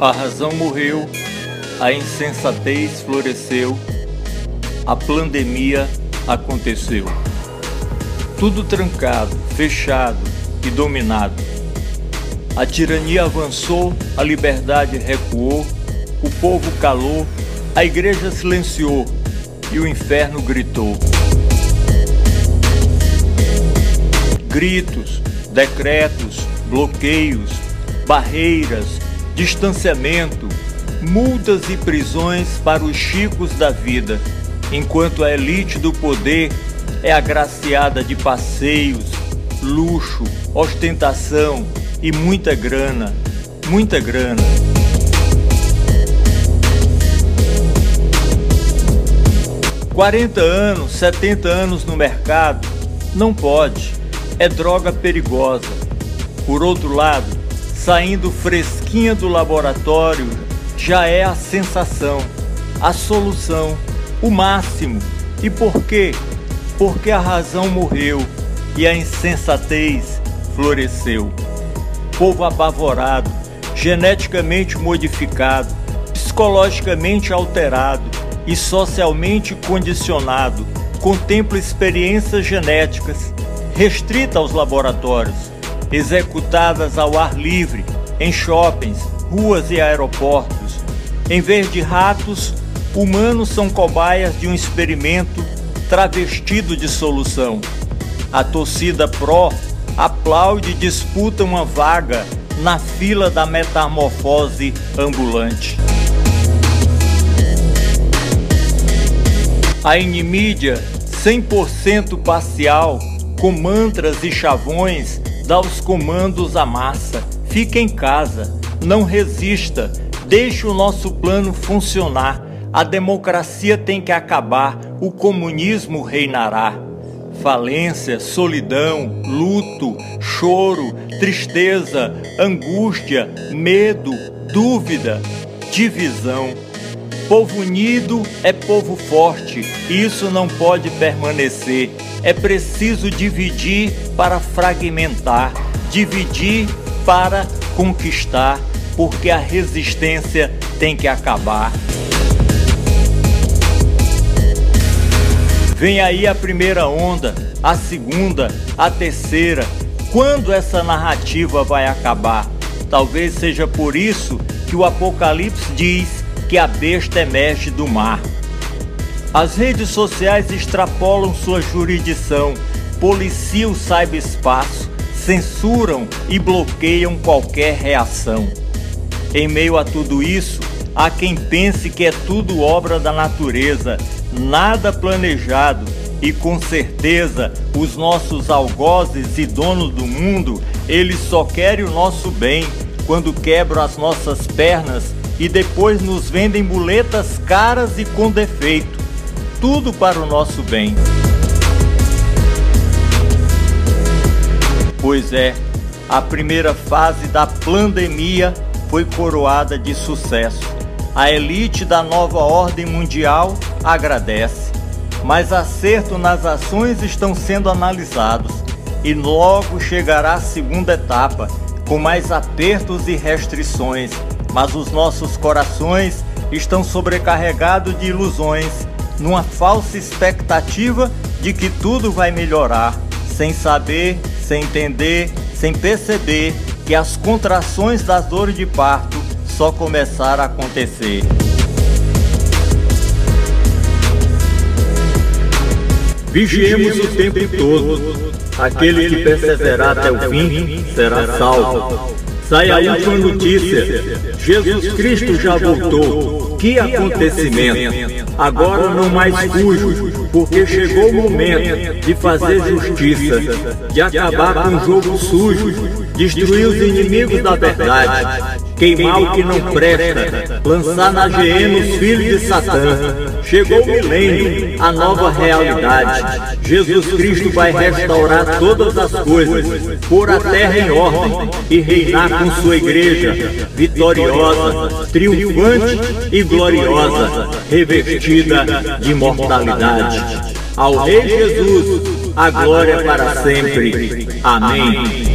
A razão morreu, a insensatez floresceu, a pandemia aconteceu. Tudo trancado, fechado e dominado. A tirania avançou, a liberdade recuou, o povo calou, a igreja silenciou e o inferno gritou. Gritos, decretos, bloqueios, barreiras, distanciamento, multas e prisões para os chicos da vida, enquanto a elite do poder é agraciada de passeios, luxo, ostentação e muita grana, muita grana. Quarenta anos, 70 anos no mercado, não pode, é droga perigosa. Por outro lado, saindo fresquinha do laboratório, já é a sensação, a solução, o máximo. E por quê? Porque a razão morreu e a insensatez floresceu. Povo apavorado, geneticamente modificado, psicologicamente alterado e socialmente condicionado, contempla experiências genéticas restritas aos laboratórios, executadas ao ar livre, em shoppings, ruas e aeroportos. Em vez de ratos, humanos são cobaias de um experimento travestido de solução. A torcida pró aplaude e disputa uma vaga na fila da metamorfose ambulante. A inimídia 100% parcial, com mantras e chavões, dá os comandos à massa. Fica em casa, não resista, deixe o nosso plano funcionar. A democracia tem que acabar, o comunismo reinará. Falência, solidão, luto, choro, tristeza, angústia, medo, dúvida, divisão. Povo unido é povo forte, isso não pode permanecer. É preciso dividir para fragmentar, dividir para conquistar, porque a resistência tem que acabar. Vem aí a primeira onda, a segunda, a terceira. Quando essa narrativa vai acabar? Talvez seja por isso que o Apocalipse diz que a besta emerge do mar. As redes sociais extrapolam sua jurisdição, policiam o cyberespaço, censuram e bloqueiam qualquer reação. Em meio a tudo isso, há quem pense que é tudo obra da natureza, nada planejado e com certeza os nossos algozes e donos do mundo, eles só querem o nosso bem quando quebram as nossas pernas e depois nos vendem muletas caras e com defeito. Tudo para o nosso bem. Pois é, a primeira fase da pandemia foi coroada de sucesso. A elite da nova ordem mundial agradece, mas acerto nas ações estão sendo analisados e logo chegará a segunda etapa, com mais apertos e restrições, mas os nossos corações estão sobrecarregados de ilusões, numa falsa expectativa de que tudo vai melhorar, sem saber, sem entender, sem perceber que as contrações das dores de parto só começaram a acontecer. Vigiemos o tempo todo. Aquele que perseverar até o fim será salvo. Sai a última notícia. Jesus Cristo já voltou. Que acontecimento! Agora não mais fujo, porque chegou o momento de fazer justiça, de acabar com o jogo sujo, destruir os inimigos da verdade queimar o que não presta, lançar na GM os filhos de Satã. Chegou o milênio, a nova realidade. Jesus Cristo vai restaurar todas as coisas, pôr a terra em ordem e reinar com sua igreja, vitoriosa, triunfante e gloriosa, revestida de imortalidade. Ao Rei Jesus, a glória para sempre. Amém.